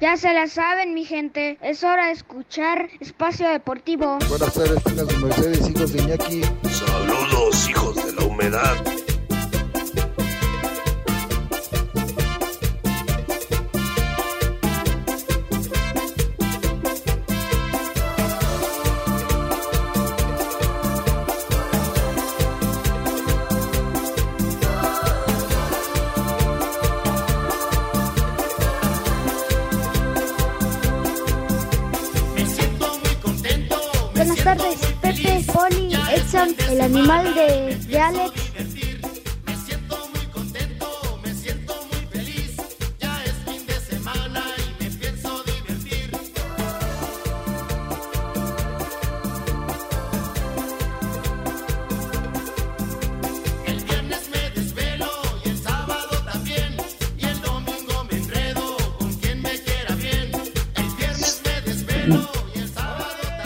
Ya se la saben, mi gente. Es hora de escuchar Espacio Deportivo. Buenas tardes, Mercedes, hijos de Iñaki. Saludos, hijos de la humedad. Animal de, de Alex.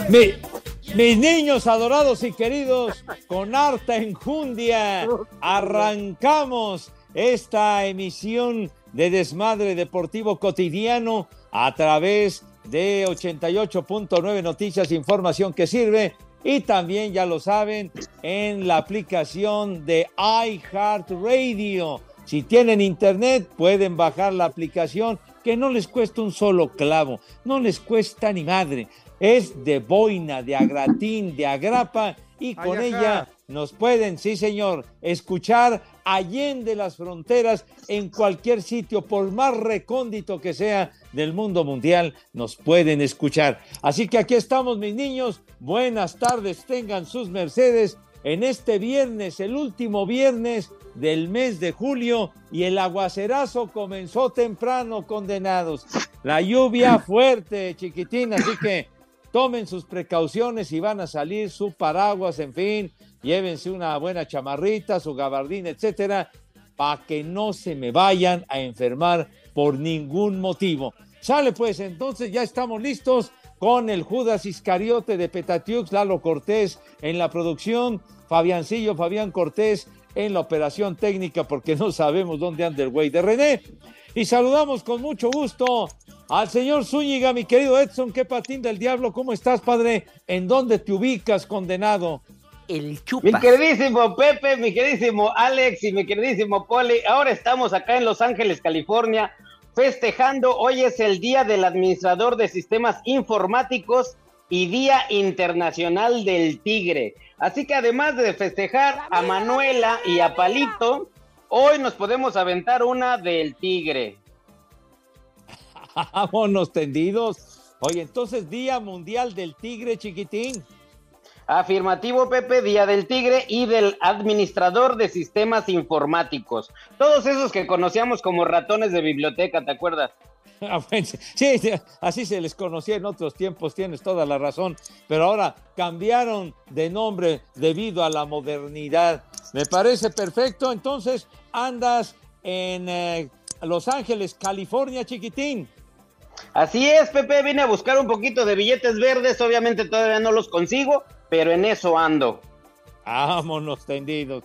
Mi- mis niños adorados y queridos, con harta enjundia, arrancamos esta emisión de Desmadre Deportivo Cotidiano a través de 88.9 Noticias, información que sirve. Y también, ya lo saben, en la aplicación de iHeartRadio. Si tienen internet, pueden bajar la aplicación que no les cuesta un solo clavo, no les cuesta ni madre. Es de boina, de agratín, de agrapa y con Ay, ella nos pueden, sí señor, escuchar allende las fronteras en cualquier sitio, por más recóndito que sea del mundo mundial, nos pueden escuchar. Así que aquí estamos, mis niños. Buenas tardes, tengan sus mercedes en este viernes, el último viernes del mes de julio, y el aguacerazo comenzó temprano, condenados. La lluvia fuerte, chiquitín, así que tomen sus precauciones y van a salir su paraguas, en fin, llévense una buena chamarrita, su gabardín, etcétera, para que no se me vayan a enfermar por ningún motivo. Sale pues, entonces ya estamos listos con el Judas Iscariote de Petatiux, Lalo Cortés en la producción, Fabiancillo, Fabián Cortés en la operación técnica, porque no sabemos dónde anda el güey de René. Y saludamos con mucho gusto al señor Zúñiga, mi querido Edson, qué patín del diablo, ¿cómo estás, padre? ¿En dónde te ubicas, condenado? El Mi queridísimo Pepe, mi queridísimo Alex y mi queridísimo Poli, ahora estamos acá en Los Ángeles, California, festejando. Hoy es el Día del Administrador de Sistemas Informáticos y Día Internacional del Tigre. Así que además de festejar a Manuela y a Palito, hoy nos podemos aventar una del Tigre. Vámonos tendidos. Oye, entonces Día Mundial del Tigre, chiquitín. Afirmativo, Pepe, Día del Tigre y del Administrador de Sistemas Informáticos. Todos esos que conocíamos como ratones de biblioteca, ¿te acuerdas? Sí, sí, así se les conocía en otros tiempos, tienes toda la razón, pero ahora cambiaron de nombre debido a la modernidad. Me parece perfecto, entonces andas en eh, Los Ángeles, California, chiquitín. Así es, Pepe, vine a buscar un poquito de billetes verdes, obviamente todavía no los consigo, pero en eso ando. Vámonos tendidos.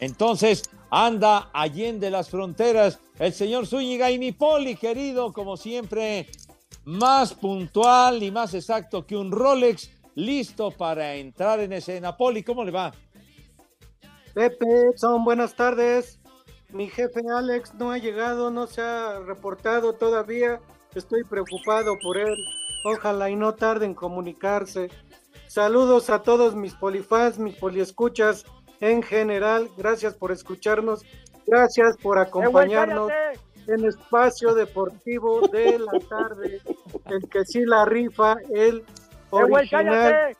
Entonces, anda allende las fronteras el señor Zúñiga y mi poli, querido, como siempre, más puntual y más exacto que un Rolex, listo para entrar en escena. Poli, ¿cómo le va? Pepe, son buenas tardes. Mi jefe Alex no ha llegado, no se ha reportado todavía. Estoy preocupado por él. Ojalá y no tarde en comunicarse. Saludos a todos mis polifans, mis poliescuchas en general. Gracias por escucharnos. Gracias por acompañarnos en Espacio Deportivo de la tarde. El que sí la rifa, el original.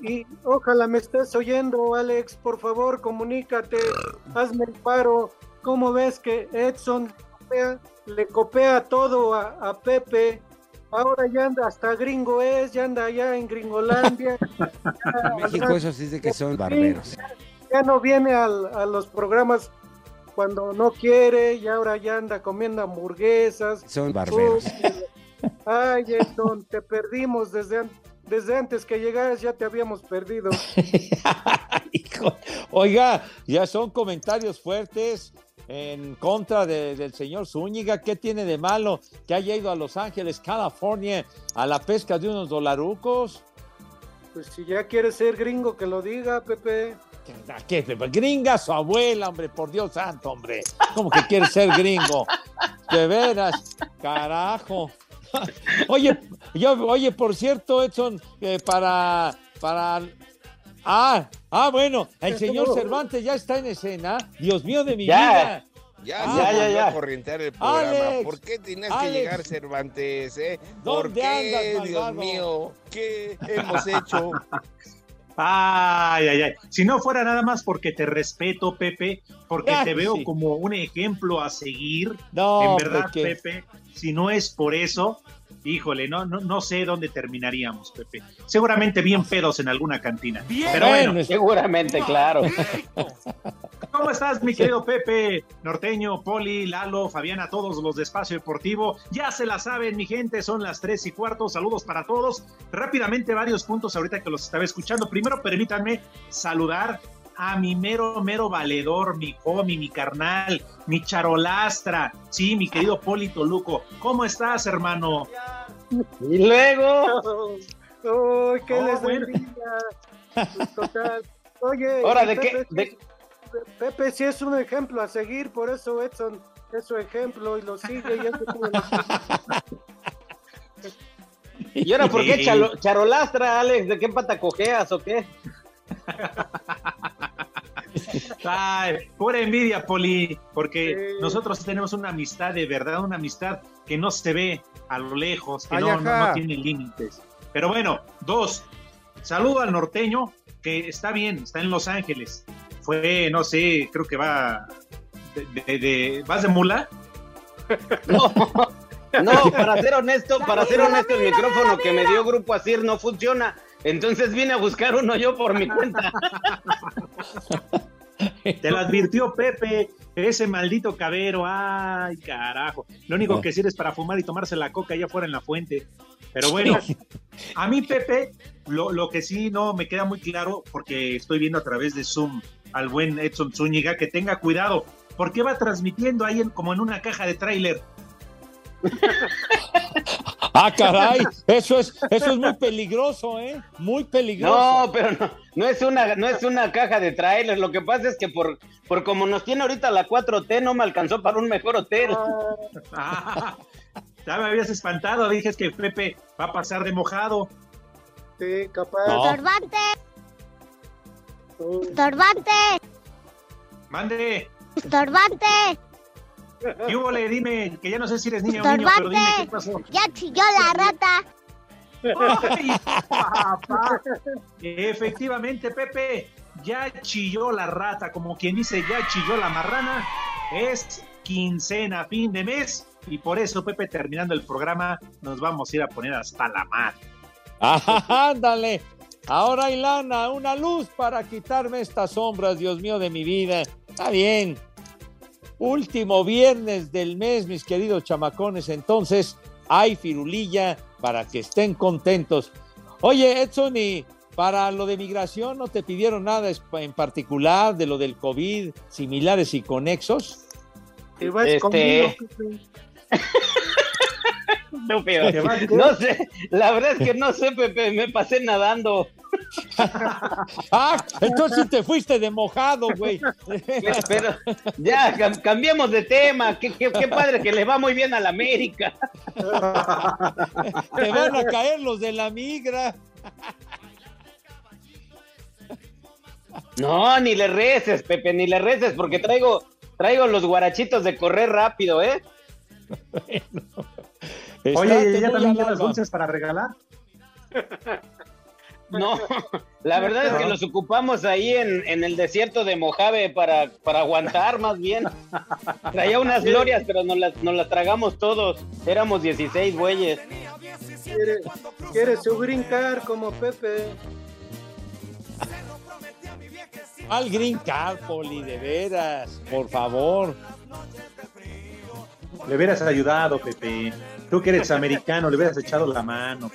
Y ojalá me estés oyendo, Alex. Por favor, comunícate. Hazme el paro. ¿Cómo ves que Edson le copia todo a, a Pepe? Ahora ya anda hasta gringo es, ya anda allá en Gringolandia. En México eso sí de que son barberos. Ya no viene al- a los programas cuando no quiere y ahora ya anda comiendo hamburguesas. Son barberos. Ay, Edson, te perdimos desde, an- desde antes que llegaras, ya te habíamos perdido. Hijo, Oiga, ya son comentarios fuertes en contra de- del señor Zúñiga. ¿Qué tiene de malo que haya ido a Los Ángeles, California, a la pesca de unos dolarucos? Pues si ya quieres ser gringo, que lo diga, Pepe. ¿A ¿Qué? Gringa su abuela, hombre, por Dios santo, hombre. ¿Cómo que quiere ser gringo? De veras, carajo. Oye, yo, oye, por cierto, Edson, eh, para, para. Ah, ah, bueno, el señor Cervantes ya está en escena. Dios mío de mi Ya. vida. Ya, Ah, se ya, volvió ya. a corrientear el programa. Alex, ¿Por qué tienes Alex. que llegar Cervantes? Eh? ¿Por ¿Dónde qué, andas, Dios malvado? mío? ¿Qué hemos hecho? Ay, ay, ay. Si no fuera nada más porque te respeto, Pepe, porque Ah, te veo sí. como un ejemplo a seguir. No, en verdad, Pepe, si no es por eso, híjole, no, no, no sé dónde terminaríamos, Pepe. Seguramente bien pedos en alguna cantina. Pero bueno, Seguramente, claro. ¿Cómo estás, mi querido Pepe? Norteño, Poli, Lalo, Fabiana, todos los de Espacio Deportivo. Ya se la saben, mi gente, son las tres y cuarto. Saludos para todos. Rápidamente, varios puntos ahorita que los estaba escuchando. Primero, permítanme saludar a mi mero, mero valedor, mi homie, mi carnal, mi charolastra. Sí, mi querido Poli Toluco. ¿Cómo estás, hermano? Y luego, Uy, qué Oh, les bueno. Total. Oye, Ahora, ¿de qué- Pepe, de- Pepe sí es un ejemplo a seguir, por eso Edson es su ejemplo y lo sigue. Y eso ¿y ahora por qué charolastra, Alex? ¿De qué pata cojeas o qué? Ay, pura envidia, Poli, porque Sí. nosotros tenemos una amistad de verdad, una amistad que no se ve a lo lejos, que Ay, no, no, no tiene límites. Pero bueno, dos, saludo al norteño, que está bien, está en Los Ángeles. Fue, no sé, creo que va de, de- de- ¿vas de mula? No, no, para ser honesto, para ser honesto, el micrófono que me dio Grupo Asir no funciona. Entonces vine a buscar uno yo por mi cuenta. Te lo advirtió Pepe, ese maldito cabero. Ay, carajo. Lo único que sirve es para fumar y tomarse la coca allá afuera en la fuente. Pero bueno, a mí, Pepe, lo, lo que sí no me queda muy claro, porque estoy viendo a través de Zoom al buen Edson Zúñiga, que tenga cuidado, porque va transmitiendo ahí en- como en una caja de tráiler. Ah, caray, eso es, eso es muy peligroso, ¿eh? Muy peligroso. No, pero no, no es una, no es una caja de trailers. Lo que pasa es que por, por como nos tiene ahorita la 4T, no me alcanzó para un mejor hotel. Ah, ya me habías espantado, dije que Pepe va a pasar de mojado. Sí, capaz. No. Estorbante, estorbante, Mande, estorbante. ¿Qué hubo, le? Dime, que ya no sé si eres niño o niño, pero dime qué pasó. Ya chilló la rata. Ay, papá. Efectivamente, Pepe, ya chilló la rata, como quien dice, ya chilló la marrana. Es quincena, fin de mes, y por eso, Pepe, terminando el programa, nos vamos a ir a poner hasta la madre. Ajá, ándale. Ahora hay lana, una luz para quitarme estas sombras, Dios mío, de mi vida. Está bien. Último viernes del mes, mis queridos chamacones. Entonces, hay firulilla para que estén contentos. Oye, Edson, y para lo de migración, ¿no te pidieron nada en particular de lo del COVID, similares y conexos? y vas Este- conmigo. Estúpido. ¿Te? No sé, la verdad es que no sé, Pepe, me pasé nadando. Ah, entonces sí te fuiste de mojado, güey. Pero ya, cam- cambiemos de tema. Qué, qué- qué padre que le va muy bien a la América. Te van a caer los de la migra. No, ni le reces, Pepe, ni le reces, porque traigo, traigo los guarachitos de correr rápido, ¿eh? Oye, ¿y ¿ya muy también alba. dulces para regalar? No, la verdad es que los ocupamos ahí en, en el desierto de Mojave para, para aguantar más bien. Traía unas glorias, pero nos las, nos las tragamos todos. Éramos 16 güeyes. Quiere, quiere su green card como Pepe. Al Green Card, Poli, de veras, por favor. Le hubieras ayudado, Pepe. Tú que eres americano, le hubieras echado la mano.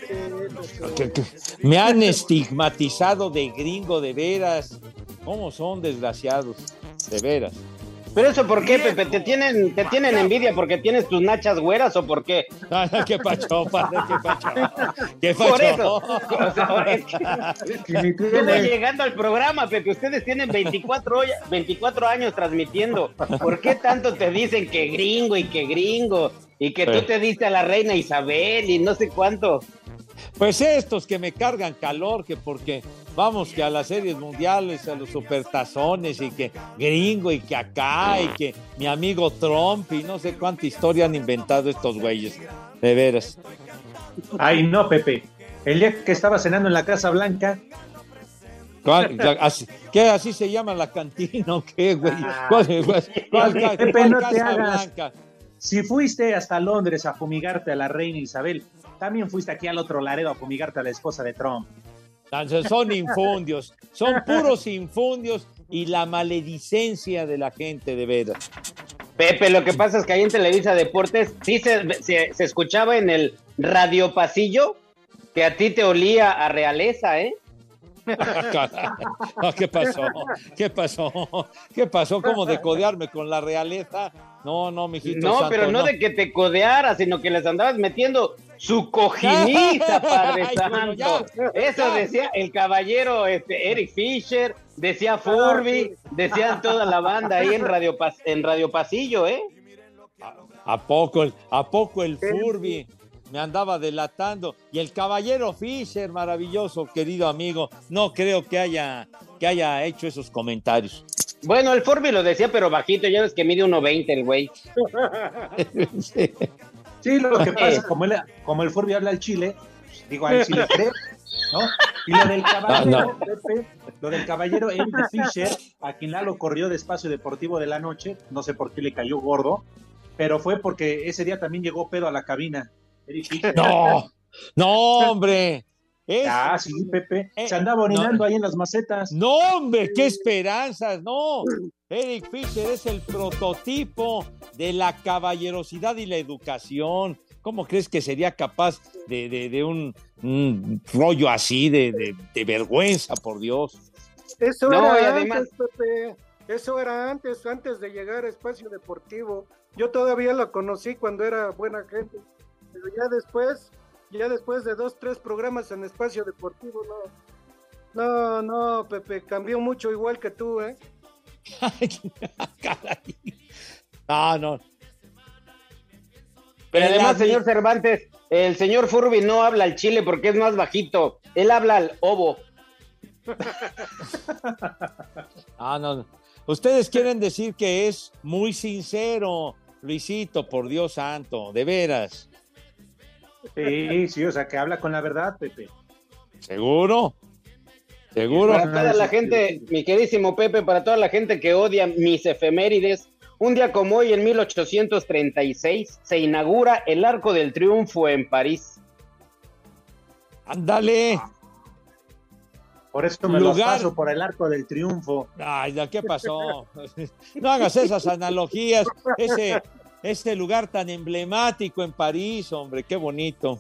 Que- que- Me han estigmatizado de gringo, de veras. ¿Cómo son desgraciados? De veras. Pero eso, ¿por qué, Pepe? ¿Te tienen, ¿Te tienen envidia porque tienes tus nachas güeras o por qué? Ah, ¿Qué pacho, padre? ¿Qué pacho? ¿Qué Por pacho? eso. O sea, es que- Yo voy llegando al programa, Pepe. Ustedes tienen 24, hoy- 24 años transmitiendo. ¿Por qué tanto te dicen que gringo y que gringo? Y que tú te diste a la reina Isabel y no sé cuánto. Pues estos que me cargan calor, que porque vamos que a las series mundiales, a los supertazones y que gringo y que acá y que mi amigo Trump y no sé cuánta historia han inventado estos güeyes. De veras. Ay, no, Pepe. El día que estaba cenando en la Casa Blanca, ¿Cuál- ¿Qué así se llama la cantina o qué, güey? ¿Cuál, cuál- cuál ca- Pepe, cuál no te Casa hagas. Blanca? Si fuiste hasta Londres a fumigarte a la reina Isabel, también fuiste aquí al otro Laredo a fumigarte a la esposa de Trump. Entonces, Son infundios, son puros infundios y la maledicencia de la gente, de veras. Pepe, lo que pasa es que ahí en Televisa Deportes sí se, se- se escuchaba en el radio pasillo que a ti te olía a realeza, ¿eh? No, ¿Qué pasó? ¿Qué pasó? ¿Qué pasó? ¿Cómo de codearme con la realeza? No, no, mijito. No, santo, pero no, de que te codeara, sino que les andabas metiendo su cojinita, Padre Ay, bueno, Santo. ya, Eso decía el caballero este, Eric Fisher, decía Furby, decían toda la banda ahí en Radio, Pas- en Radio Pasillo, ¿eh? ¿A poco, el- ¿A poco el Furby me andaba delatando? Y el caballero Fisher, maravilloso, querido amigo, no creo que haya, que haya hecho esos comentarios. Bueno, el Furby lo decía, pero bajito, ya ves que mide 1.20 el güey. Sí, lo que pasa, como, él, como el Furby habla el chile, digo, a él sí le creo, ¿no? Y lo del caballero, Ah, no. Pepe, lo del caballero Eric Fisher, a quien Lalo corrió de Espacio Deportivo de la noche, no sé por qué le cayó gordo, pero fue porque ese día también llegó pedo a la cabina. Eric Fisher. No, no, hombre. Es- Ah, sí, Pepe. Eh, Se andaba orinando no. ahí en las macetas. No, hombre, qué esperanzas, no. Eric Fisher es el prototipo de la caballerosidad y la educación. ¿Cómo crees que sería capaz de, de- de un, un rollo así de, de- de vergüenza, por Dios? Eso No, y era además- antes, Pepe. Eso era antes, antes de llegar a Espacio Deportivo. Yo todavía la conocí cuando era buena gente. Pero ya después, ya después de dos, tres programas en Espacio Deportivo, no. No, no, Pepe, cambió mucho igual que tú, ¿eh? Caray. Ah, no. Pero además, señor Cervantes, el señor Furby no habla al chile porque es más bajito. Él habla al ovo. Ah, no. Ustedes quieren decir que es muy sincero, Luisito, por Dios santo, de veras. Sí, sí, o sea, que habla con la verdad, Pepe. ¿Seguro? ¿Seguro? Para toda la gente, mi queridísimo Pepe, para toda la gente que odia mis efemérides, un día como hoy, en 1836, se inaugura el Arco del Triunfo en París. Ándale. Por eso me lo Lugar- paso por el arco del triunfo. Ay, ya, ¿qué pasó? No hagas esas analogías. Ese, ese lugar tan emblemático en París, hombre, qué bonito.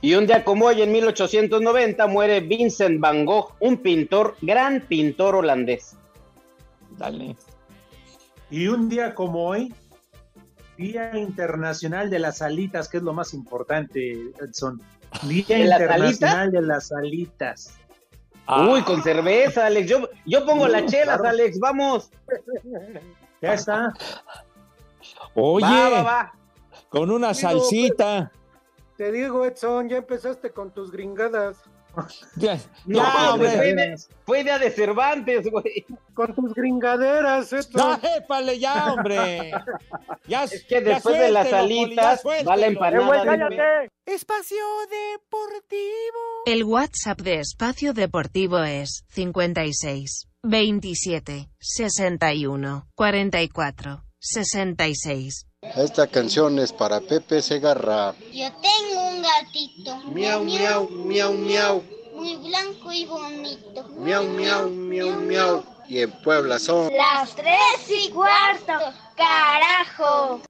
Y un día como hoy, en 1890, muere Vincent Van Gogh, un pintor, gran pintor holandés. Dale. Y un día como hoy, Día Internacional de las Alitas, que es lo más importante, Edson. Día ¿De las Internacional de las Alitas. Ah. Uy, con cerveza, Alex. Yo, yo pongo las chelas, claro. Alex, vamos. Ya está. Oye, Va, va, va. con una Digo, salsita. Te digo, Edson, ya empezaste con tus gringadas. Ya, No, ya, hombre, fue, idea, fue idea de Cervantes, güey. Con tus gringaderas, esto. Ya, épale, ya, hombre. Ya, Es que después de las alitas va la empanada. de- Espacio Deportivo. El WhatsApp de Espacio Deportivo es 56 27 61 44 66. Esta canción es para Pepe Segarra. Yo tengo un gatito. Miau, miau, miau, miau. Muy blanco y bonito. Miau, miau, miau, miau. Y en Puebla son Las tres y cuarto. Carajo.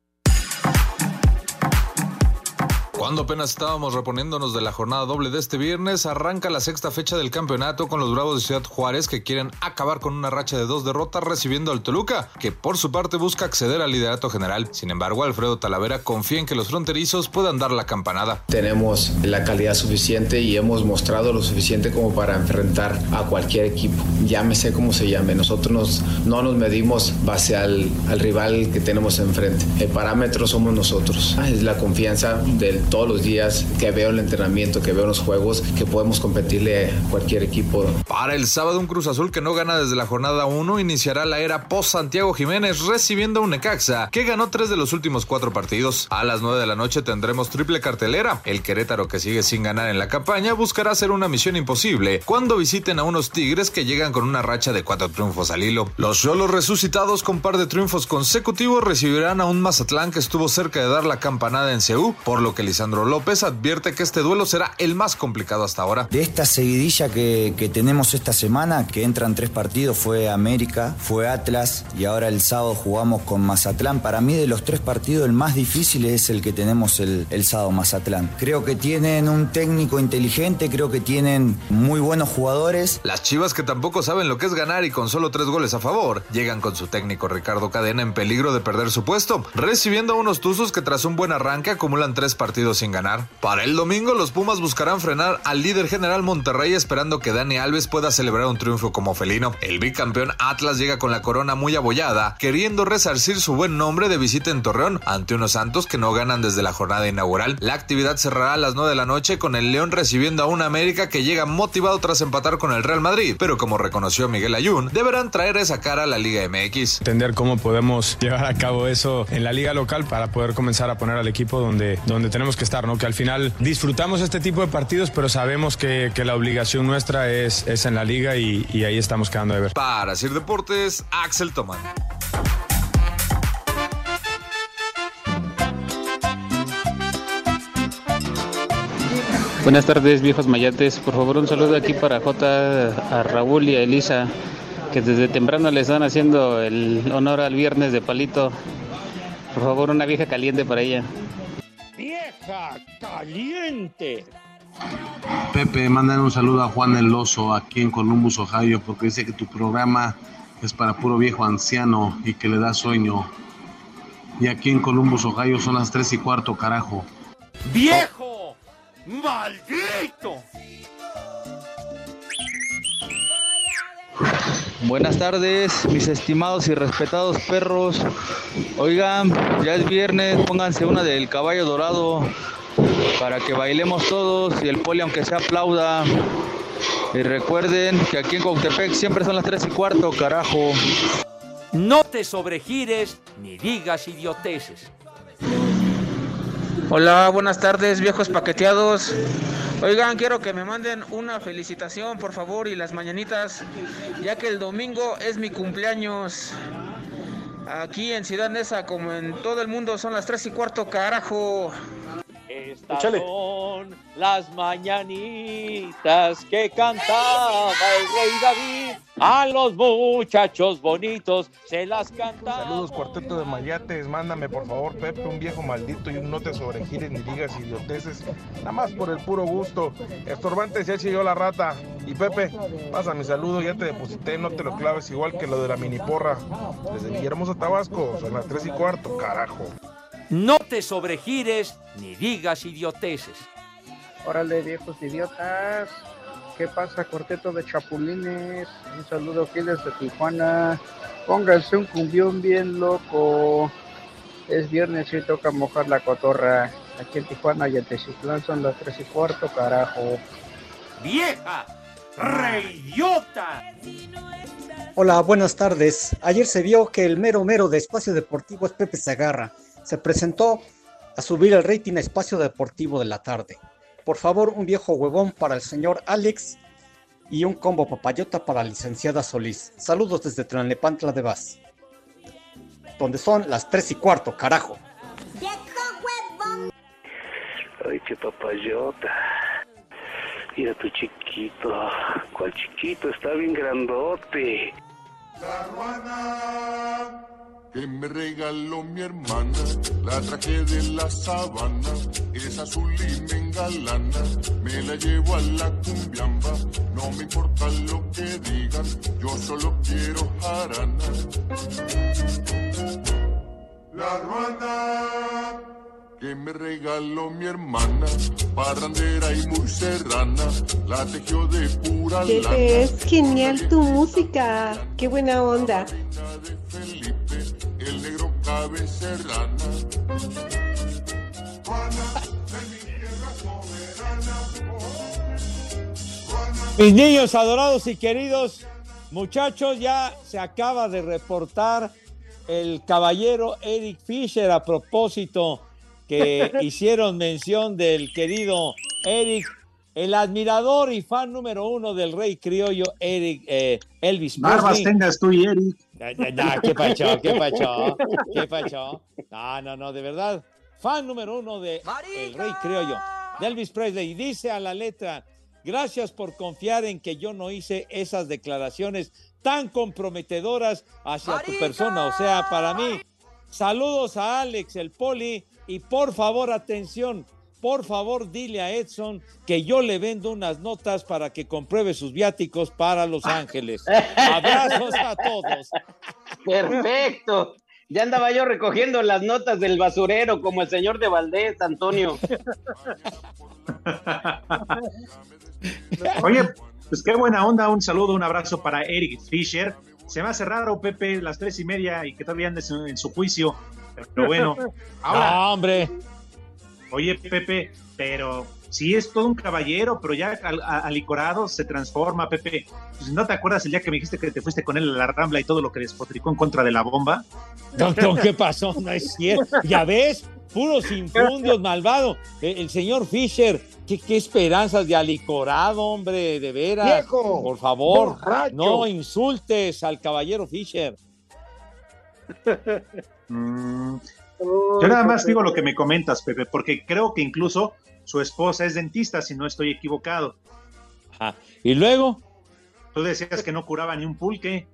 Cuando apenas estábamos reponiéndonos de la jornada doble de este viernes, arranca la sexta fecha del campeonato con los Bravos de Ciudad Juárez que quieren acabar con una racha de dos derrotas recibiendo al Toluca, que por su parte busca acceder al liderato general. Sin embargo, Alfredo Talavera confía en que los fronterizos puedan dar la campanada. Tenemos la calidad suficiente y hemos mostrado lo suficiente como para enfrentar a cualquier equipo. Llámese como se llame, nosotros nos- no nos medimos base al, al rival que tenemos enfrente. El parámetro somos nosotros. Ah, Es la confianza de todos los días que veo el entrenamiento, que veo los juegos, que podemos competirle cualquier equipo. Para el sábado, un Cruz Azul que no gana desde la jornada 1 iniciará la era post Santiago Jiménez recibiendo a un Necaxa que ganó tres de los últimos cuatro partidos. A las 9 de la noche tendremos triple cartelera. El Querétaro que sigue sin ganar en la campaña buscará hacer una misión imposible cuando visiten a unos Tigres que llegan con una racha de cuatro triunfos al hilo. Los Cholos resucitados con par de triunfos consecutivos recibirán a un Mazatlán que estuvo cerca de dar la campanada en CEU, por lo que Lisandro López advierte que este duelo será el más complicado hasta ahora. De esta seguidilla que, que tenemos esta semana, que entran tres partidos, fue América, fue Atlas y ahora el sábado jugamos con Mazatlán. Para mí de los tres partidos el más difícil es el que tenemos el, el sábado Mazatlán. Creo que tienen un técnico inteligente, creo que tienen muy buenos jugadores. Las Chivas que tampoco saben lo que es ganar y con solo tres goles a favor, llegan con su técnico Ricardo Cadena en peligro de perder su puesto, recibiendo a unos Tuzos que tras un buen arranque acumulan tres partidos sin ganar. Para el domingo los Pumas buscarán frenar al líder general Monterrey esperando que Dani Alves pueda celebrar un triunfo como felino. El bicampeón Atlas llega con la corona muy abollada, queriendo resarcir su buen nombre de visita en Torreón ante unos Santos que no ganan desde la jornada inaugural. La actividad cerrará a las 9 de la noche con el León recibiendo a una América que llega motivado tras empatar con el Real Madrid, pero como reconoció Miguel Ayun, deberán traer esa cara a la Liga MX. entender cómo podemos llevar a cabo eso en la liga local para poder comenzar a poner al equipo donde, donde tenemos que estar, ¿no? Que al final disfrutamos este tipo de partidos, pero sabemos que, que la obligación nuestra es, es en la liga y, y ahí estamos quedando de ver. Para Sir Deportes, Axel Tomán. Buenas tardes, viejos mayates. Por favor, un saludo aquí para J, a Raúl y a Elisa, que desde temprano le están haciendo el honor al viernes de palito. Por favor, una vieja caliente para ella. ¡Vieja caliente! Pepe, mandan un saludo a Juan El Oso aquí en Columbus, Ohio, porque dice que tu programa es para puro viejo anciano y que le da sueño. Y aquí en Columbus, Ohio son las 3 y cuarto, carajo. ¡Viejo! ¡Maldito! Buenas tardes, mis estimados y respetados perros. Oigan, ya es viernes, pónganse una del caballo dorado para que bailemos todos y el poli aunque se aplauda. Y recuerden que aquí en Coctepec siempre son las 3 y cuarto, carajo. No te sobregires ni digas idioteces. Hola, buenas tardes, viejos paqueteados. Oigan, quiero que me manden una felicitación, por favor, y las mañanitas, ya que el domingo es mi cumpleaños. Aquí en Ciudad Neza, como en todo el mundo, son las 3 y cuarto, carajo. Estas son las mañanitas que cantaba el rey David. A los muchachos bonitos se las cantaba. Saludos, cuarteto de mayates. Mándame, por favor, Pepe, un viejo maldito y un no te sobregires ni digas idioteces. Nada más por el puro gusto. Estorbante se chilló la rata. Y Pepe, pasa mi saludo, ya te deposité, no te lo claves igual que lo de la mini porra. Desde Villahermosa, Tabasco, son las 3 y cuarto, carajo. No te sobregires ni digas idioteces. Órale, viejos idiotas. ¿Qué pasa, cuarteto de chapulines? Un saludo aquí desde Tijuana. Pónganse un cumbión bien loco. Es viernes y toca mojar la cotorra. Aquí en Tijuana y en Teciutlán son las tres y cuarto, carajo. vieja, reidiota. Hola, buenas tardes. Ayer se vio que el mero mero de Espacio Deportivo es Pepe Zagarra. Se presentó a subir el rating a Espacio Deportivo de la tarde. Por favor, un viejo huevón para el señor Alex y un combo papayota para la licenciada Solís. Saludos desde Tlalnepantla de Vaz. Donde son las 3 y cuarto, carajo. Ay, qué papayota. Mira tu chiquito. ¿Cuál chiquito? Está bien grandote. La que me regaló mi hermana, la traje de la sabana, es azul y me engalana, me la llevo a la cumbiamba, no me importa lo que digan, yo solo quiero jarana. La ruana que me regaló mi hermana, parrandera y muy serrana, la tejió de pura lana. Pepe, es genial tu música. Qué buena onda. Mis niños adorados y queridos, muchachos, ya se acaba de reportar el caballero Eric Fisher a propósito que hicieron mención del querido Eric, el admirador y fan número uno del rey criollo Eric eh, Elvis Barbas tengas tú y Eric. Ya, ya, ya, ¿Qué pacho? ¿Qué pacho? ¿Qué pacho? No, no, no, de verdad. Fan número uno de El Rey Criollo, de Elvis Presley. Y dice a la letra, gracias por confiar en que yo no hice esas declaraciones tan comprometedoras hacia tu persona. O sea, para mí, saludos a Alex, el poli, y por favor, atención, por favor, dile a Edson que yo le vendo unas notas para que compruebe sus viáticos para Los Ángeles. Abrazos a todos. Perfecto. Ya andaba yo recogiendo las notas del basurero como el señor de Valdés, Antonio. Oye, pues qué buena onda. Un saludo, un abrazo para Eric Fisher. Se me hace raro, Pepe, las tres y media y que todavía andes en, en su juicio. Pero bueno, ahora. No, hombre. Oye, Pepe, pero sí es todo un caballero, pero ya alicorado se transforma, Pepe. Pues, ¿No te acuerdas el día que me dijiste que te fuiste con él a la Rambla y todo lo que despotricó en contra de la bomba? ¿qué pasó? No es cierto. Ya ves, puros infundios, malvado. El, el señor Fisher, ¿qué, qué esperanzas de alicorado, hombre, de veras. Viejo, Por favor, borracho. no insultes al caballero Fisher. Mm, Yo nada más digo lo que me comentas, Pepe, porque creo que incluso su esposa es dentista, si no estoy equivocado. Y luego, Tú decías que no curaba ni un pulque.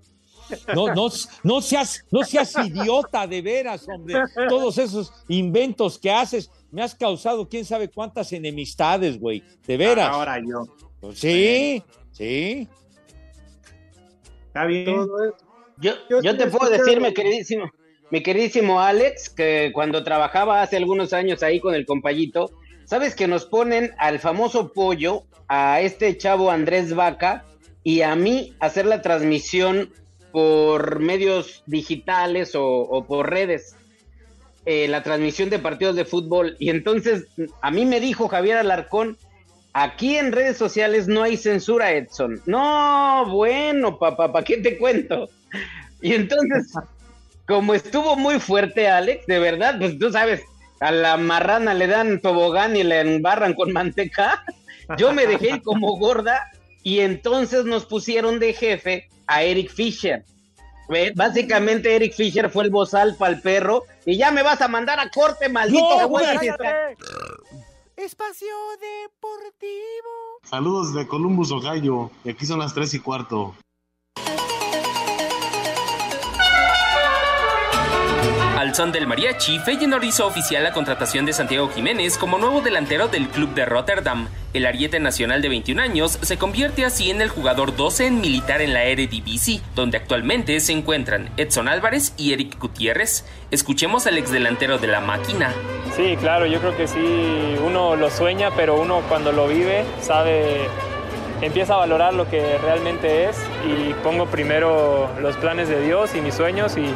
no, no, no, seas, no seas idiota, de veras, hombre. Todos esos inventos que haces me has causado quién sabe cuántas enemistades, güey. De veras. Pues Ahora yo. Sí, sí. Está bien. Yo, yo te puedo decir, mi queridísimo, mi queridísimo Alex, que cuando trabajaba hace algunos años ahí con el compayito, sabes que nos ponen al famoso pollo, a este chavo Andrés Vaca y a mí hacer la transmisión por medios digitales o, por redes, eh, la transmisión de partidos de fútbol. Y entonces a mí me dijo Javier Alarcón, aquí en redes sociales no hay censura, Edson. No, bueno, papá, ¿para qué te cuento? Y entonces, como estuvo muy fuerte Alex, de verdad, pues tú sabes, a la marrana le dan tobogán y le embarran con manteca. Yo me dejé ir como gorda y entonces nos pusieron de jefe a Eric Fisher. Ve, Básicamente Eric Fisher fue el bozal para el perro y ya me vas a mandar a corte, maldito. No, güey. cállate. Espacio Deportivo. Saludos de Columbus, Ohio. Y aquí son las 3 y cuarto. Al son del mariachi, Feyenoord hizo oficial la contratación de Santiago Jiménez como nuevo delantero del club de Rotterdam. El ariete nacional de 21 años se convierte así en el jugador 12 en militar en la Eredivisie, donde actualmente se encuentran Edson Álvarez y Eric Gutiérrez. Escuchemos al ex delantero de la máquina. Sí, claro, yo creo que sí, uno lo sueña, pero uno cuando lo vive sabe, empieza a valorar lo que realmente es y pongo primero los planes de Dios y mis sueños y,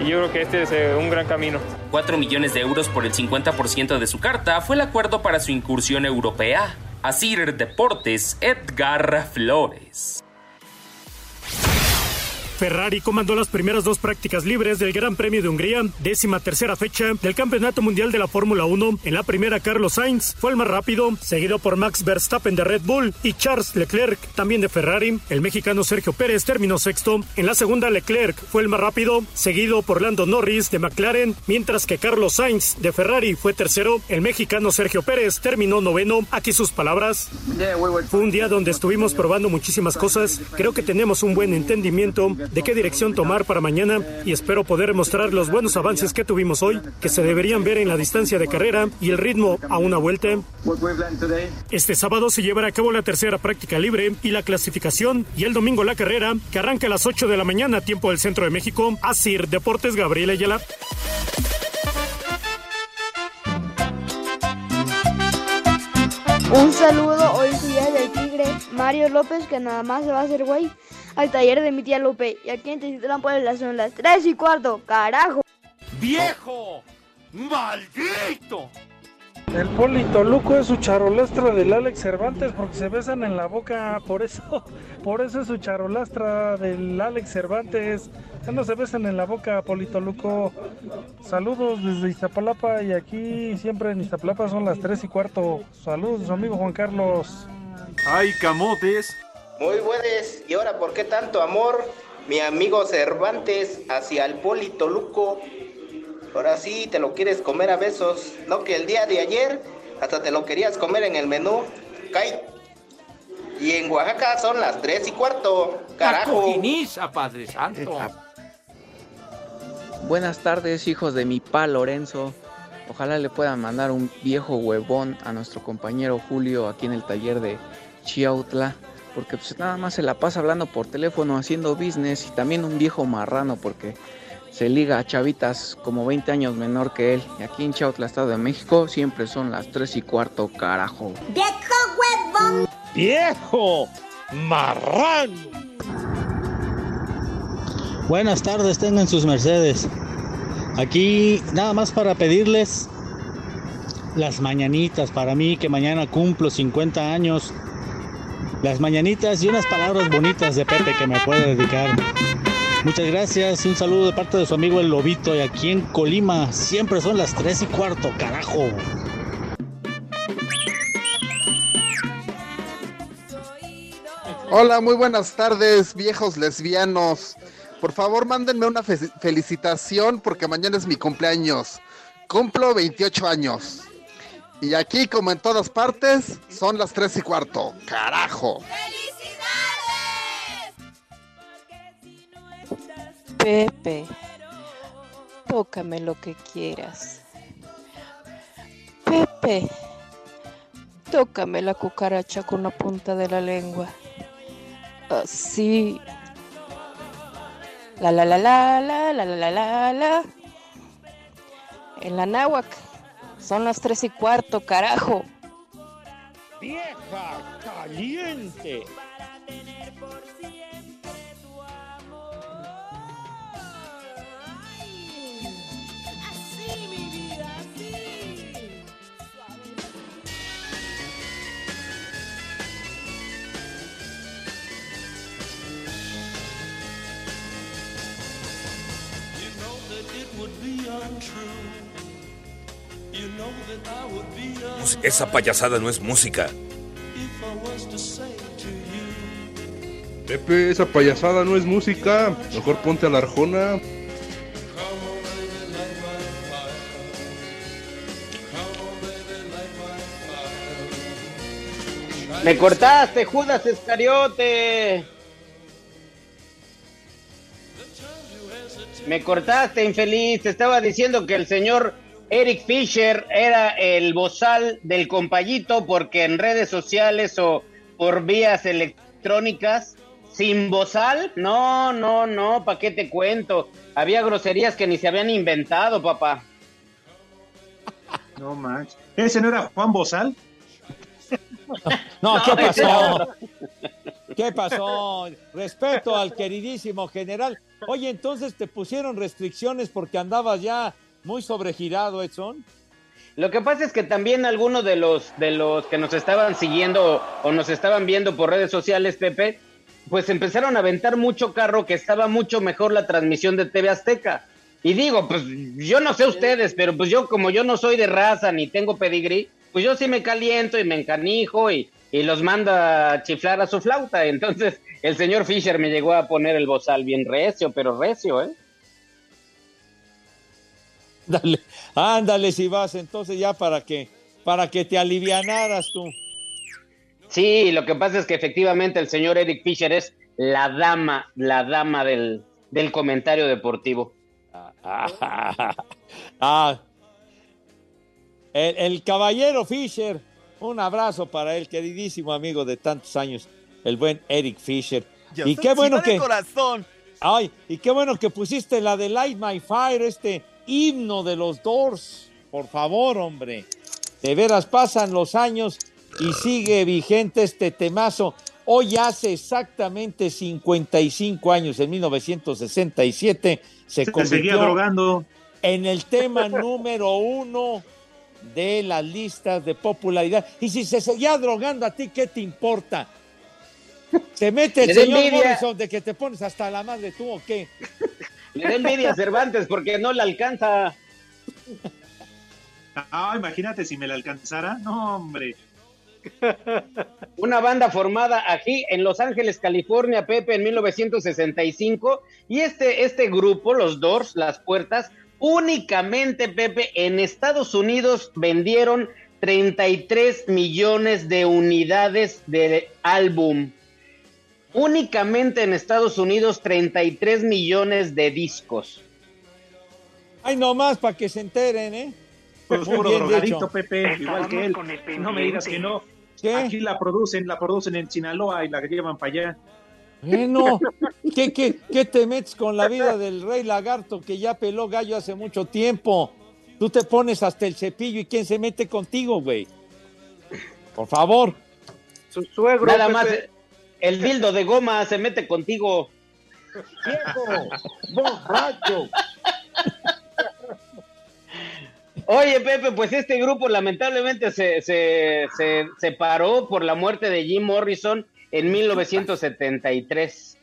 y yo creo que este es eh, un gran camino. 4 millones de euros por el 50% de su carta fue el acuerdo para su incursión europea. Asir Deportes, Edgar Flores. Ferrari comandó las primeras dos prácticas libres del Gran Premio de Hungría, décima tercera fecha del Campeonato Mundial de la Fórmula 1. En la primera, Carlos Sainz fue el más rápido, seguido por Max Verstappen de Red Bull y Charles Leclerc, también de Ferrari. El mexicano Sergio Pérez terminó sexto. En la segunda, Leclerc fue el más rápido, seguido por Lando Norris de McLaren, mientras que Carlos Sainz de Ferrari fue tercero. El mexicano Sergio Pérez terminó noveno. Aquí sus palabras. Fue un día donde estuvimos probando muchísimas cosas. Creo que tenemos un buen entendimiento de qué dirección tomar para mañana y espero poder mostrar los buenos avances que tuvimos hoy, que se deberían ver en la distancia de carrera y el ritmo a una vuelta. Este sábado se llevará a cabo la tercera práctica libre y la clasificación y el domingo la carrera, que arranca a las 8 de la mañana, tiempo del centro de México. Asir Deportes Gabriel Ayala. Un saludo, hoy es día del tigre Mario López, que nada más se va a hacer güey al taller de mi tía Lupe. Y aquí en Tecitlán Puebla son las 3 y cuarto, carajo. ¡Viejo! ¡Maldito! El Polito Luco es su charolastra del Alex Cervantes porque se besan en la boca, por eso, por eso es su charolastra del Alex Cervantes. Ya no se besan en la boca, Polito Luco. Saludos desde Iztapalapa y aquí siempre en Iztapalapa son las 3 y cuarto. Saludos, su amigo Juan Carlos. ¡Ay, camotes! Muy buenas. ¿Y ahora por qué tanto amor, mi amigo Cervantes, hacia el Polito Luco? Ahora sí te lo quieres comer a besos, no que el día de ayer hasta te lo querías comer en el menú. Cay. Y en Oaxaca son las 3 y cuarto. Carajo. cojiniza, Padre Santo! Buenas tardes, hijos de mi pa Lorenzo. Ojalá le puedan mandar un viejo huevón a nuestro compañero Julio aquí en el taller de Chiautla. Porque pues nada más se la pasa hablando por teléfono, haciendo business y también un viejo marrano porque se liga a chavitas como 20 años menor que él. Y aquí en Chiautla, Estado de México, siempre son las 3 y cuarto, carajo. ¡Viejo huevón! ¡Viejo! ¡Marrano! Buenas tardes, tengan sus mercedes. Aquí nada más para pedirles las mañanitas para mí que mañana cumplo 50 años. Las mañanitas y unas palabras bonitas de Pepe que me puede dedicar. Muchas gracias, un saludo de parte de su amigo el Lobito y aquí en Colima siempre son las 3 y cuarto, carajo. Hola, muy buenas tardes, viejos lesbianos. Por favor, mándenme una fe- felicitación porque mañana es mi cumpleaños. Cumplo 28 años. Y aquí, como en todas partes, son las 3 y cuarto. ¡Carajo! Pepe, tócame lo que quieras. Pepe, tócame la cucaracha con la punta de la lengua. Así. La la la la la la la la la la. En la náhuac. Son las tres y cuarto, carajo. ¡Vieja caliente! Esa payasada no es música. Pepe, esa payasada no es música. Mejor ponte a la arjona. Me cortaste, Judas Iscariote. Me cortaste, infeliz. Te estaba diciendo que el señor Eric Fisher era el bozal del compayito porque en redes sociales o por vías electrónicas, sin bozal, no, no, no, ¿para qué te cuento? Había groserías que ni se habían inventado, papá. No manches. ¿Ese no era Juan Bozal? No, No, ¿qué pasó? ¿Qué pasó? Respeto al queridísimo general. Oye, entonces te pusieron restricciones porque andabas ya muy sobregirado, Edson. Lo que pasa es que también algunos de los de los que nos estaban siguiendo o nos estaban viendo por redes sociales, Pepe, pues empezaron a aventar mucho carro que estaba mucho mejor la transmisión de TV Azteca. Y digo, pues yo no sé ustedes, pero pues yo como yo no soy de raza ni tengo pedigrí, pues yo sí me caliento y me encanijo y, y los mando a chiflar a su flauta. Entonces el señor Fisher me llegó a poner el bozal bien recio, pero recio, ¿eh? Dale, ándale si vas entonces ya para que para que te alivianaras tú. Sí, lo que pasa es que efectivamente el señor Eric Fisher es la dama, la dama del, del comentario deportivo. Ah, el, el caballero Fisher, un abrazo para él, queridísimo amigo de tantos años, el buen Eric Fisher. Yo y qué bueno que corazón. Ay, y qué bueno que pusiste la de Light My Fire, este himno de los Doors. Por favor, hombre. De veras pasan los años y sigue vigente este temazo. Hoy hace exactamente 55 años, en 1967, se, Se convirtió drogando. en el tema número uno de las listas de popularidad. Y si se seguía drogando a ti, ¿qué te importa? ¿Te mete el señor envidia. Morrison de que te pones hasta la madre tú o qué? Le da envidia a Cervantes porque no le alcanza. Ah, imagínate si me la alcanzara. No, hombre. Una banda formada aquí en Los Ángeles, California, Pepe, en 1965. Y este, este grupo, los Doors, Las Puertas, únicamente, Pepe, en Estados Unidos vendieron 33 millones de unidades de álbum. Únicamente en Estados Unidos, 33 millones de discos. Ay, nomás para que se enteren, ¿eh? Pues Muy puro drogadito. Pepe, igual que él. No me digas que no. Aquí la producen, la producen en Sinaloa y la llevan para allá. Bueno, ¿qué, qué, qué te metes con la vida del rey lagarto que ya peló gallo hace mucho tiempo? Tú te pones hasta el cepillo y ¿quién se mete contigo, güey? Por favor. Su suegro. Nada Pepe. más, el dildo de goma se mete contigo. borracho. Oye, Pepe, pues este grupo lamentablemente se, se, se separó por la muerte de Jim Morrison en 1973.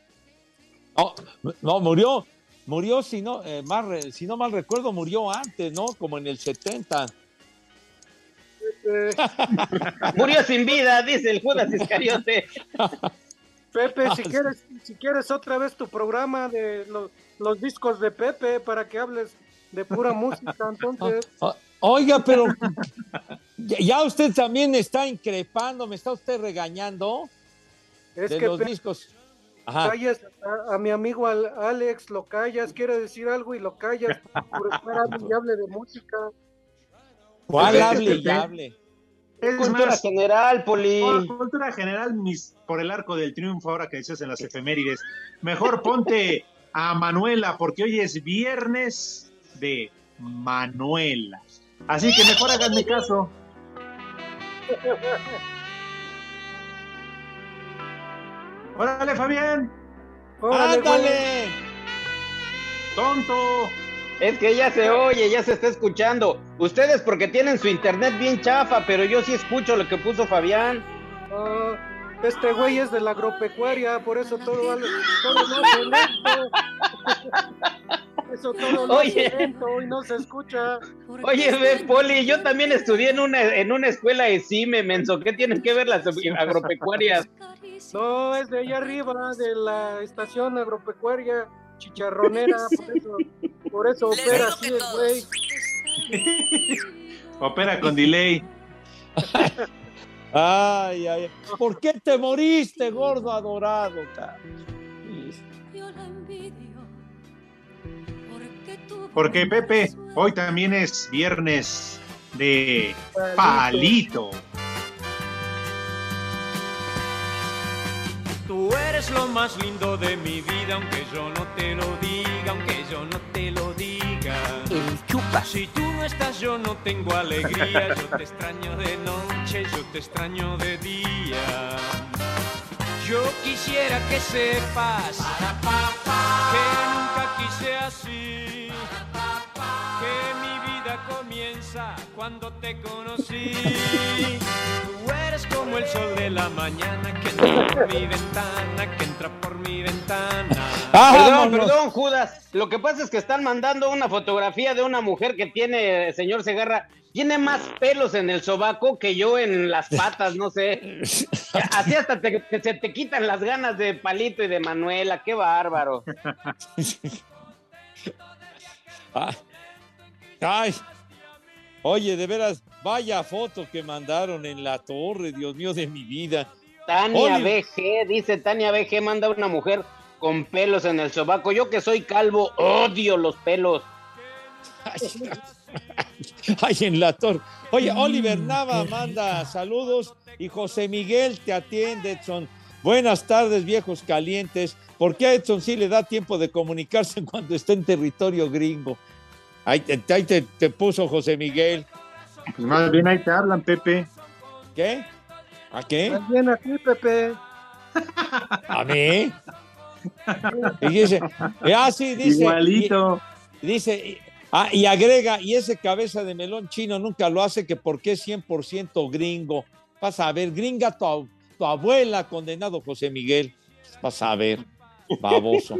No, no, murió, murió, si no, eh, mal si no mal recuerdo, murió antes, ¿no? Como en el 70. Murió sin vida, dice el Judas Iscariote. Pepe, Ah, si quieres, si quieres otra vez tu programa de los, los discos de Pepe para que hables de pura música, entonces. Oiga, pero ya usted también me está increpando, me está usted regañando Es de que los discos. Ajá. callas a, a mi amigo Al- Alex, lo callas, quiere decir algo y lo callas por estar hable y hable de música. ¿Cuál hable y hable? Es Cultura más, general, Poli. por cultura general, mis, por el arco del triunfo, ahora que decías en las efemérides. Mejor ponte a Manuela, porque hoy es viernes de Manuela. Así que mejor háganme caso. ¡Órale, Fabián! ¡Ándale! ¡Tonto! Es que ya se oye, ya se está escuchando. Ustedes porque tienen su internet bien chafa, pero yo sí escucho lo que puso Fabián. Ah, este güey es de la agropecuaria, por eso todo, vale- todo lo hace lento. Eso todo Oye. lento y no se escucha. Oye, ve, Poli, yo también estudié en una, en una escuela de CIME, menso. ¿Qué tienen que ver las agropecuarias? No, es de allá arriba, de la estación agropecuaria chicharronera, por eso, por eso opera así el güey. Opera con delay. Ay, ay, ¿por qué te moriste, gordo adorado? Porque Pepe, hoy también es viernes de palito. Eres lo más lindo de mi vida, aunque yo no te lo diga, aunque yo no te lo diga. El chupa. Si tú no estás, yo no tengo alegría. Yo te extraño de noche, yo te extraño de día. Yo quisiera que sepas que nunca quise así. Cuando te conocí. Tú eres como el sol de la mañana que entra por mi ventana, que entra por mi ventana. Perdón, perdón, Judas. Lo que pasa es que están mandando una fotografía de una mujer que tiene, señor Segarra, tiene más pelos en el sobaco que yo en las patas, no sé. Así hasta te- que se te quitan las ganas de Palito y de Manuela, qué bárbaro. Ah, Ay, oye, de veras, vaya foto que mandaron en la torre, Dios mío de mi vida. Tania BG, dice Tania BG, manda una mujer con pelos en el sobaco. Yo que soy calvo, odio los pelos. Ay, en la torre. Oye, Oliver Nava manda saludos y José Miguel te atiende, Edson. Buenas tardes, viejos calientes. ¿Por qué a Edson sí le da tiempo de comunicarse cuando está en territorio gringo? Ahí te, ahí te- te puso José Miguel. Pues más bien ahí te hablan, Pepe. ¿Qué? ¿A qué? Más bien a ti, Pepe. ¿A mí? Y dice, ah, sí, dice. Igualito. y- dice, y- ah, y agrega, y ese cabeza de melón chino nunca lo hace que porque es 100% gringo. Vas a ver, gringa tu, tu abuela, condenado José Miguel. Vas a ver, baboso.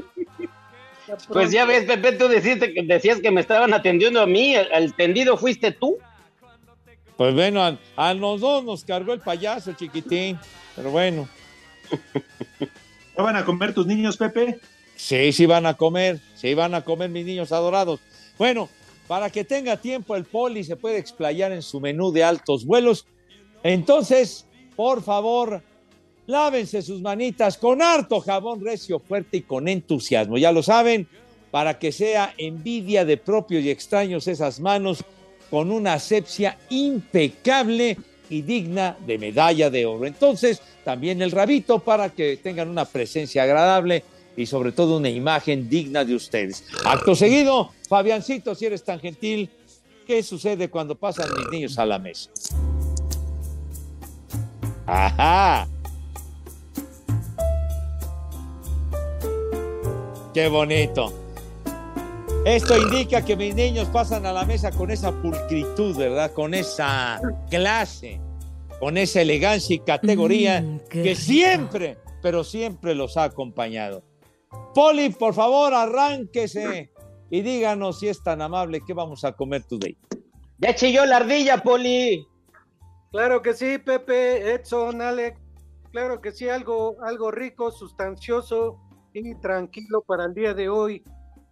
Pues ya ves, Pepe, tú deciste que, decías que me estaban atendiendo a mí, el, tendido fuiste tú. Pues bueno, a, a los dos nos cargó el payaso, chiquitín. Pero bueno. ¿Ya van a comer tus niños, Pepe? Sí, sí van a comer, sí van a comer mis niños adorados. Bueno, para que tenga tiempo el poli se puede explayar en su menú de altos vuelos. Entonces, por favor, lávense sus manitas con harto jabón recio, fuerte y con entusiasmo. Ya lo saben, para que sea envidia de propios y extraños esas manos con una asepsia impecable y digna de medalla de oro. Entonces, también el rabito para que tengan una presencia agradable y sobre todo una imagen digna de ustedes. Acto seguido, Fabiancito, si eres tan gentil, ¿qué sucede cuando pasan mis niños a la mesa? Ajá. Qué bonito. Esto indica que mis niños pasan a la mesa con esa pulcritud, ¿verdad? Con esa clase, con esa elegancia y categoría que siempre, pero siempre los ha acompañado. Poli, por favor, arránquese y díganos si es tan amable que vamos a comer today. Ya chilló la ardilla, Poli. Claro que sí, Pepe, Edson, Alex. Claro que sí, algo, algo rico, sustancioso y tranquilo para el día de hoy.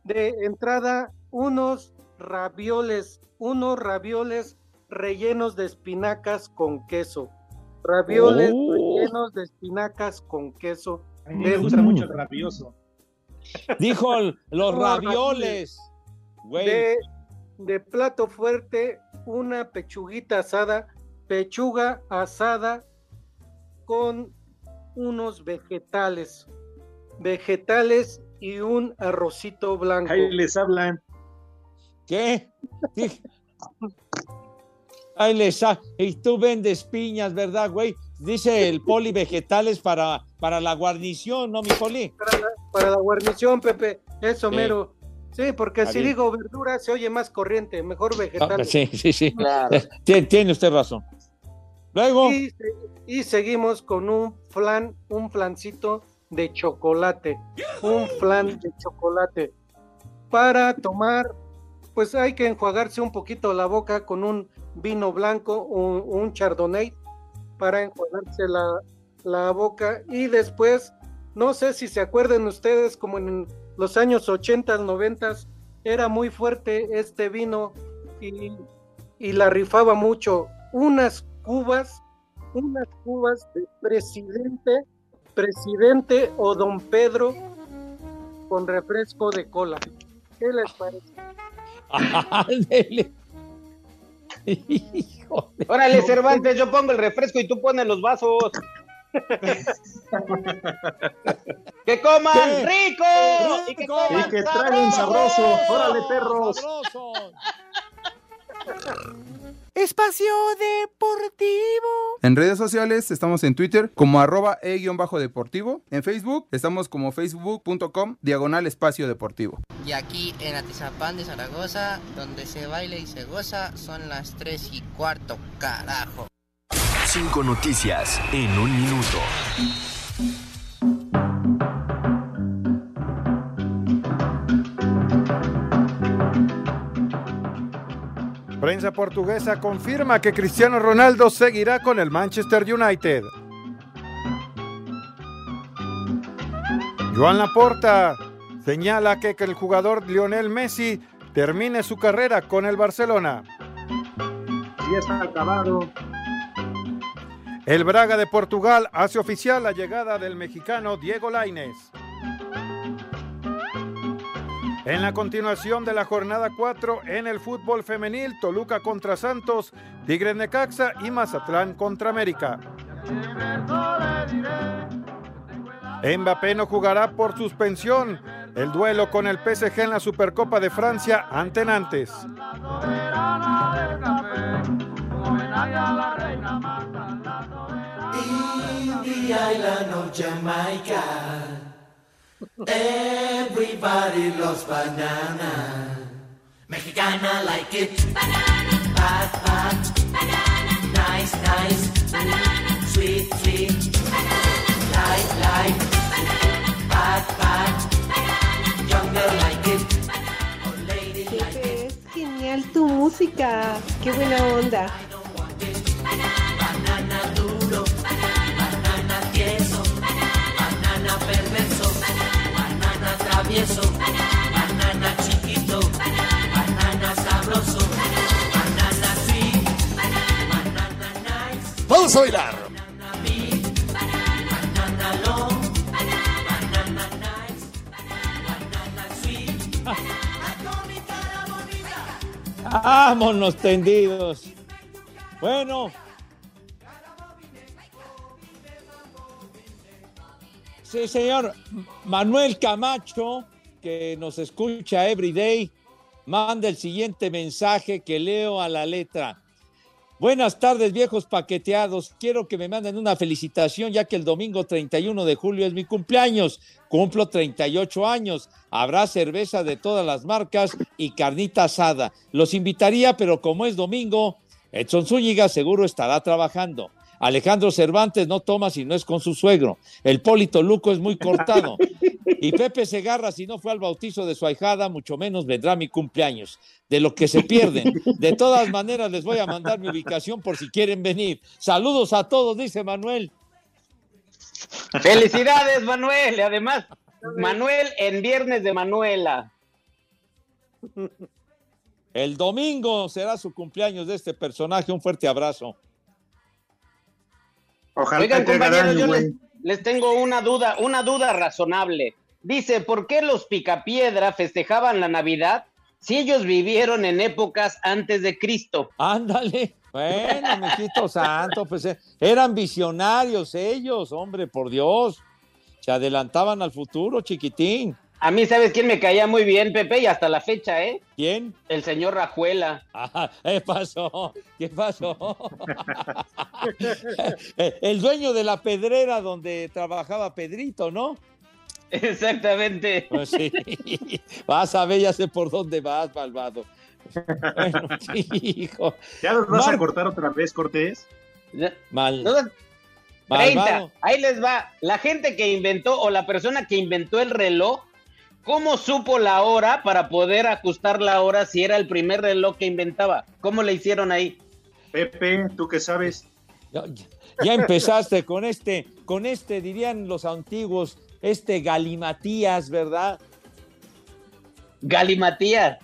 De entrada, unos ravioles, unos ravioles rellenos de espinacas con queso. Ravioles Oh. rellenos de espinacas con queso. A mí me gusta mucho el rabioso. Dijo el- los ravioles. Güey. De, de plato fuerte, una pechuguita asada, pechuga asada con unos vegetales, vegetales y un arrocito blanco. Ahí les hablan. ¿Qué? Sí. Ahí les ha- Y tú vendes piñas, ¿verdad, güey? Dice el poli vegetales para, para la guarnición, ¿no, mi poli? Para la, para la guarnición, Pepe, eso Sí. mero. Sí, porque Está si bien. digo verdura se oye más corriente, mejor Ah, vegetales. sí, sí, sí. Claro. Tien- Tiene usted razón. Luego. Y, y seguimos con un flan, un flancito de chocolate, un flan de chocolate. Para tomar, pues hay que enjuagarse un poquito la boca con un vino blanco, un, un chardonnay, para enjuagarse la, la boca. Y después, no sé si se acuerdan ustedes, como en los años 80, 90, era muy fuerte este vino y, y la rifaba mucho. Unas cubas, unas cubas de presidente, presidente o don Pedro con refresco de cola. ¿Qué les parece? Ándele. Órale, Cervantes, yo pongo el refresco y tú pones los vasos. ¡Que coman ¿Qué? rico! ¡Y que coman Y que traguen sabroso. Órale, perros. Espacio Deportivo. En redes sociales estamos en Twitter como arroba e-deportivo. En Facebook estamos como facebook.com diagonal espacio deportivo. Y aquí en Atizapán de Zaragoza, donde se baila y se goza, son las 3 y cuarto, carajo. Cinco noticias en un minuto. Prensa portuguesa confirma que Cristiano Ronaldo seguirá con el Manchester United. Joan Laporta señala que, el jugador Lionel Messi termine su carrera con el Barcelona. Ya está acabado. El Braga de Portugal hace oficial la llegada del mexicano Diego Lainez. En la continuación de la jornada 4 en el fútbol femenil, Toluca contra Santos, Tigres Necaxa y Mazatlán contra América. Mbappé no jugará por suspensión. El duelo con el PSG en la Supercopa de Francia ante Nantes. Of Jamaica. Everybody loves banana. Mexicana like it. Banana. Bad, bad. Banana. Nice, nice. Banana. Sweet, sweet. Banana. Light, light. Banana. Bad, bad. Banana. Young girl like it. Old lady like it. Es genial tu música. Qué buena onda. Banana travieso. Banana chiquito. Banana sabroso. Banana sweet. Banana nice. Vamos a bailar. Banana. Banana long. Banana nice. Banana sweet. Atómica bonita. Vámonos tendidos. Bueno. Sí, señor. Manuel Camacho, que nos escucha every day, manda el siguiente mensaje que leo a la letra. Buenas tardes, viejos paqueteados. Quiero que me manden una felicitación, ya que el domingo 31 de julio es mi cumpleaños. Cumplo 38 años. Habrá cerveza de todas las marcas y carnita asada. Los invitaría, pero como es domingo, Edson Zúñiga seguro estará trabajando. Alejandro Cervantes no toma si no es con su suegro. El Polito Luco es muy cortado. Y Pepe Segarra, si no fue al bautizo de su ahijada, mucho menos vendrá mi cumpleaños. De lo que se pierden. De todas maneras, les voy a mandar mi ubicación por si quieren venir. Saludos a todos, dice Manuel. Felicidades, Manuel. Y además, Manuel en Viernes de Manuela. El domingo será su cumpleaños de este personaje. Un fuerte abrazo. Ojalá Oigan, compañeros, yo les, les tengo una duda, una duda razonable. Dice, ¿por qué los Picapiedra festejaban la Navidad si ellos vivieron en épocas antes de Cristo? Ándale. Bueno, mijito santo, pues eh, eran visionarios ellos, hombre, por Dios. Se adelantaban al futuro, chiquitín. A mí, ¿sabes quién me caía muy bien, Pepe? Y hasta la fecha, ¿eh? ¿Quién? El señor Rajuela. Ah, ¿Qué pasó? ¿Qué pasó? El dueño de la pedrera donde trabajaba Pedrito, ¿no? Exactamente. Pues sí. Vas a ver, ya sé por dónde vas, malvado. Bueno, hijo. ¿Ya los vas a cortar otra vez, Cortés? Mal. 30. Malvado. Ahí les va. La gente que inventó o la persona que inventó el reloj, ¿cómo supo la hora para poder ajustar la hora si era el primer reloj que inventaba? ¿Cómo le hicieron ahí? Pepe, ¿tú qué sabes? Ya, ya empezaste con este, con este, dirían los antiguos, este galimatías, ¿verdad? Galimatías.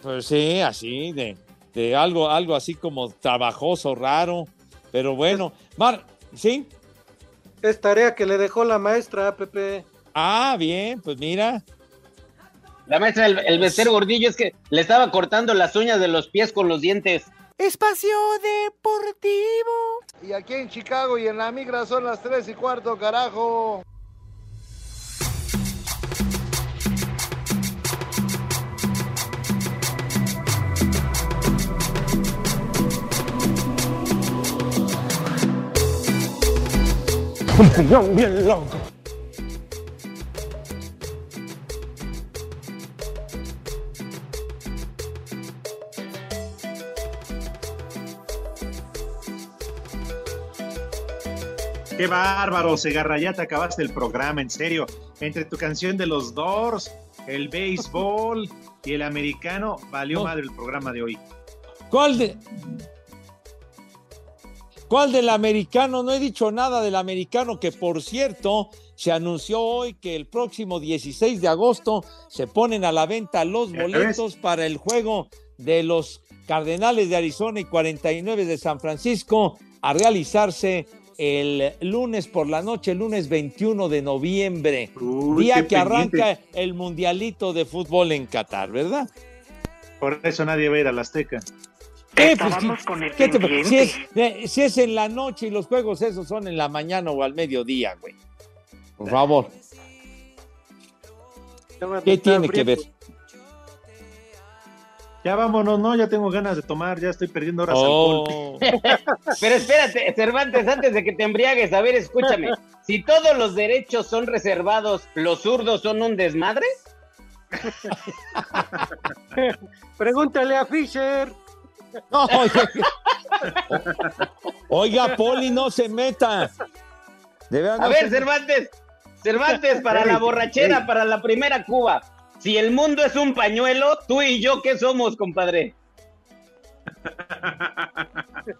Pues sí, así, de, de algo, algo así como trabajoso, raro. Pero bueno, Mar, ¿sí? Es tarea que le dejó la maestra, Pepe. Ah, bien, pues mira. La maestra, el, el becer gordillo es que le estaba cortando las uñas de los pies con los dientes. Espacio Deportivo. Y aquí en Chicago y en la migra son las 3 y cuarto, carajo. bien loco. Qué bárbaro, Segarra, ya te acabaste el programa, en serio. Entre tu canción de los Doors, el béisbol y el americano, valió No. madre el programa de hoy. ¿Cuál de ¿Cuál del americano? No he dicho nada del americano, que por cierto, se anunció hoy que el próximo 16 de agosto se ponen a la venta los boletos para el juego de los Cardenales de Arizona y 49 de San Francisco a realizarse el lunes por la noche, el lunes 21 de noviembre, Uy, día que arranca el mundialito de fútbol en Qatar, ¿verdad? Por eso nadie va a ir al Azteca. Eh, pues, ¿qué- qué te- si, es, eh, si es en la noche y los juegos esos son en la mañana o al mediodía, güey. Por favor, ¿qué tiene que ver? Ya vámonos, no, ya tengo ganas de tomar, ya estoy perdiendo horas Oh. alcohol. Pero espérate, Cervantes, antes de que te embriagues, a ver, escúchame. Si todos los derechos son reservados, ¿los zurdos son un desmadre? Pregúntale a Fisher. No, oiga, oiga, Poli, no se meta. De verdad, A ver, se- Cervantes, Cervantes, para la borrachera, para la primera Cuba. Si el mundo es un pañuelo, tú y yo, ¿qué somos, compadre?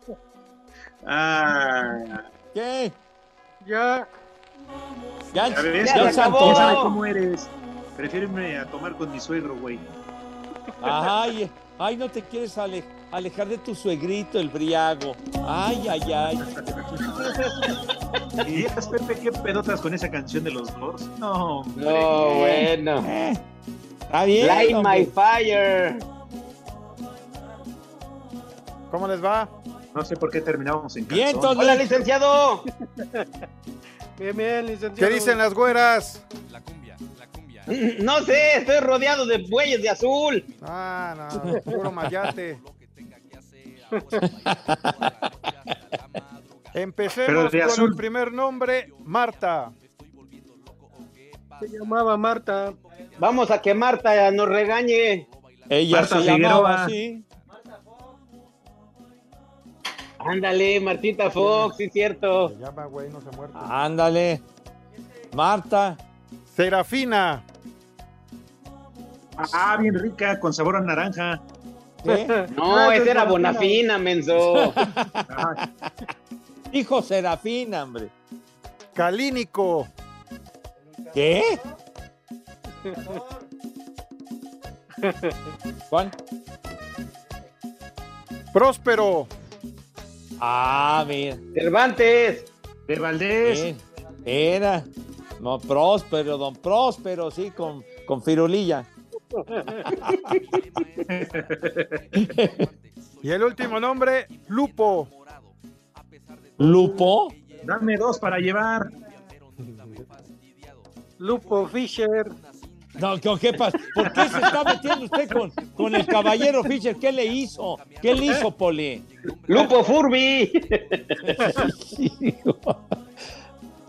Ah, ¿Qué? Ya. Ya, ya ves, ya ya se acabó. antojó. ¿Sabes cómo eres? Prefiero irme a tomar con mi suegro, güey. Ay, ay, no te quieres ale- alejar de tu suegrito, el briago. Ay, ay, ay. ¿Y dices, Pepe, qué pedotas con esa canción de los Doors? No, hombre. No, bueno. Está bien. Light hombre. my fire. ¿Cómo les va? No sé por qué terminábamos en Bien, entonces- Hola, licenciado. Bien, bien, licenciado. ¿Qué dicen las güeras? No sé, estoy rodeado de bueyes de azul. Ah, no, puro mayate. Empecemos Pero de con azul. el primer nombre, Marta. Se llamaba Marta. Vamos a que Marta nos regañe. Ella Marta se llamaba así. Ándale, Martita Fox, sí, cierto. Se llama, güey, no se ha muerto. Ándale. Marta. Serafina. Ah, bien rica, con sabor a naranja. ¿Qué? No, Gracias, esa era. Bonafina, menso. Hijo Serafina, hombre. Calínico. ¿Qué? Juan. Próspero. Ah, mira. Cervantes. de Valdés. Eh, Era. No, Próspero, don Próspero, sí, con, con firulilla. Y el último nombre, Lupo. ¿Lupo? Dame dos para llevar. Lupo Fisher. No, ¿qué, qué pasa? ¿Por qué se está metiendo usted con, con el caballero Fischer? ¿Qué le hizo? ¿Qué le hizo, Poli? Lupo Furby.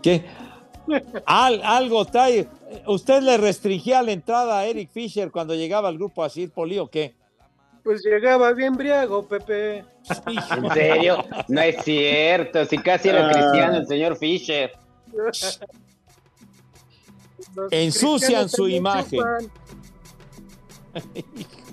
¿Qué? Al- algo trae. ¿Usted le restringía la entrada a Eric Fisher cuando llegaba al grupo así, Poli, o qué? Pues llegaba bien briago, Pepe. ¿En serio? No es cierto. Si casi era Ah. cristiano el señor Fisher. Los Ensucian su imagen.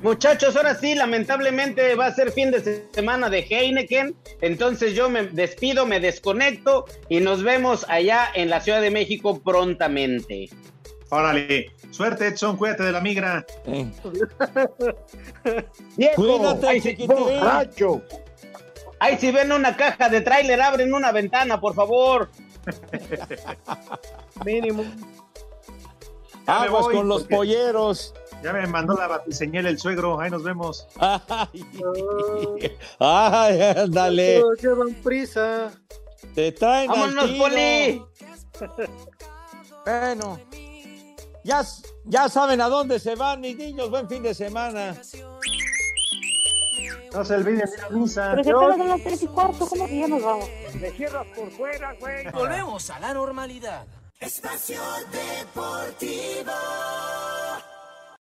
Muchachos, ahora sí, lamentablemente va a ser fin de semana de Heineken. Entonces yo me despido, me desconecto y nos vemos allá en la Ciudad de México prontamente. Órale. Suerte, Edson, cuídate de la migra. Eh, ¡Viejo! Cuídate, Ahí chiquitín. Ahí si ven una caja de tráiler, abren una ventana, por favor. Mínimo. Aguas voy, con los polleros. Ya me mandó la batiseñal el suegro. Ahí nos vemos. Ay, ay, ándale. Llevan prisa. Te traen al ¡Vámonos, tiro. Poli! Bueno. Ya, ya saben a dónde se van, mis niños. Buen fin de semana. No se olviden de la misa. Pero si apenas son las tres y cuarto, ¿cómo que ya nos vamos? Me cierras por fuera, güey. Volvemos a la normalidad. Espacio Deportivo.